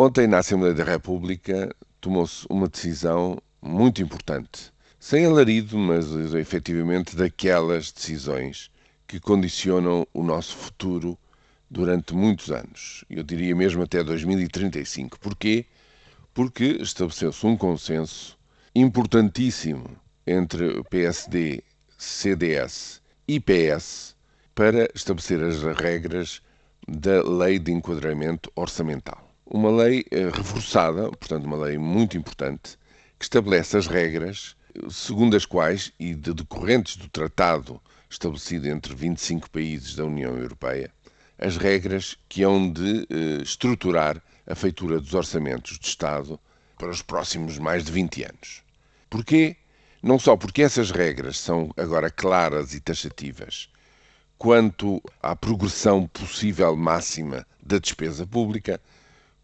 Ontem, na Assembleia da República, tomou-se uma decisão muito importante. Sem alarido, mas efetivamente daquelas decisões que condicionam o nosso futuro durante muitos anos. Eu diria mesmo até 2035. Porquê? Porque estabeleceu-se um consenso importantíssimo entre PSD, CDS e PS para estabelecer as regras da Lei de Enquadramento Orçamental. Uma lei eh, reforçada, portanto, uma lei muito importante, que estabelece as regras segundo as quais, e de decorrentes do tratado estabelecido entre 25 países da União Europeia, as regras que hão de eh, estruturar a feitura dos orçamentos de Estado para os próximos mais de 20 anos. Porquê? Não só porque essas regras são agora claras e taxativas quanto à progressão possível máxima da despesa pública,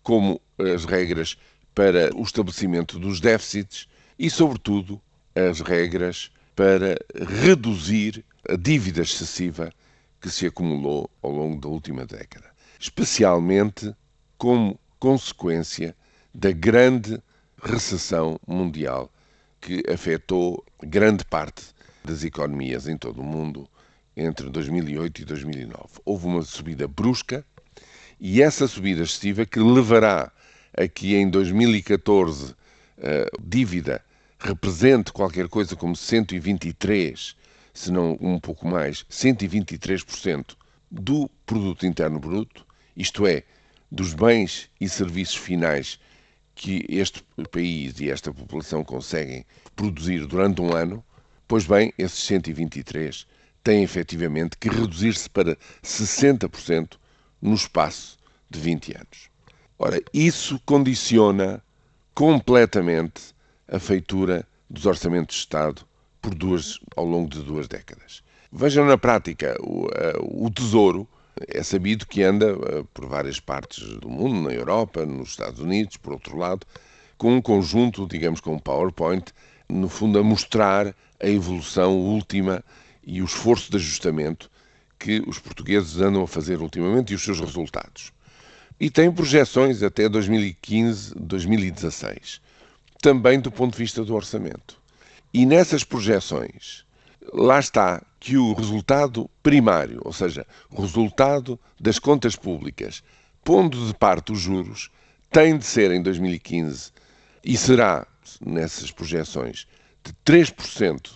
como as regras para o estabelecimento dos déficits e, sobretudo, as regras para reduzir a dívida excessiva que se acumulou ao longo da última década, especialmente como consequência da grande recessão mundial que afetou grande parte das economias em todo o mundo entre 2008 e 2009. Houve uma subida brusca e essa subida excessiva que levará a que em 2014 a dívida represente qualquer coisa como 123, se não um pouco mais, 123% do produto interno bruto, isto é, dos bens e serviços finais que este país e esta população conseguem produzir durante um ano, pois bem, esses 123 têm efetivamente que reduzir-se para 60% no espaço de 20 anos. Ora, isso condiciona completamente a feitura dos orçamentos de Estado por duas, ao longo de duas décadas. Vejam na prática, o, uh, o Tesouro é sabido que anda uh, por várias partes do mundo, na Europa, nos Estados Unidos, por outro lado, com um conjunto, digamos, com um PowerPoint, no fundo a mostrar a evolução última e o esforço de ajustamento que os portugueses andam a fazer ultimamente e os seus resultados. E tem projeções até 2015, 2016 também do ponto de vista do orçamento. E nessas projeções, lá está que o resultado primário, ou seja, o resultado das contas públicas, pondo de parte os juros, tem de ser em 2015 e será, nessas projeções, de 3%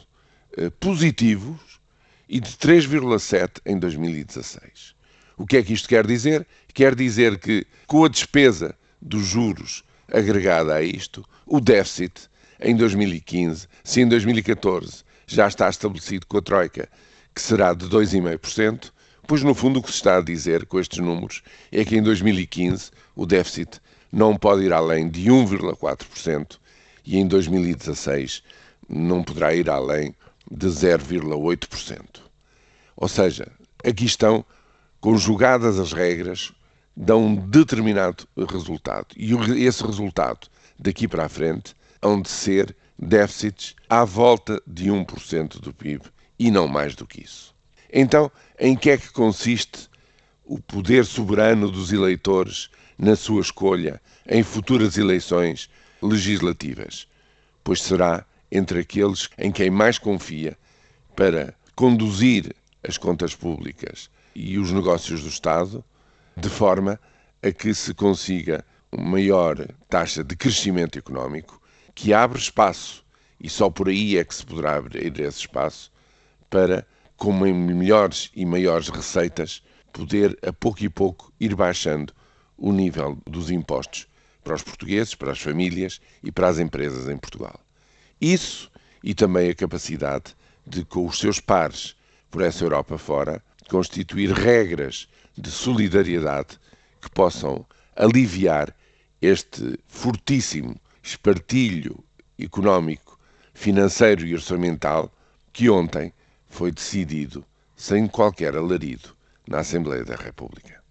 eh, positivos e de 3,7% em 2016. O que é que isto quer dizer? Quer dizer que, com a despesa dos juros agregada a isto, o déficit em 2015, se em 2014 já está estabelecido com a Troika que será de 2,5%, pois no fundo o que se está a dizer com estes números é que em 2015 o déficit não pode ir além de 1,4% e em 2016 não poderá ir além de 0,8%. Ou seja, aqui estão conjugadas as regras dão um determinado resultado. E esse resultado, daqui para a frente, hão de ser déficits à volta de 1% do PIB e não mais do que isso. Então, em que é que consiste o poder soberano dos eleitores na sua escolha em futuras eleições legislativas? Pois será entre aqueles em quem mais confia para conduzir as contas públicas e os negócios do Estado de forma a que se consiga uma maior taxa de crescimento económico, que abre espaço, e só por aí é que se poderá abrir esse espaço, para, com melhores e maiores receitas, poder, a pouco e pouco, ir baixando o nível dos impostos para os portugueses, para as famílias e para as empresas em Portugal. Isso e também a capacidade de, com os seus pares por essa Europa fora, constituir regras de solidariedade que possam aliviar este fortíssimo espartilho económico, financeiro e orçamental que ontem foi decidido sem qualquer alarido na Assembleia da República.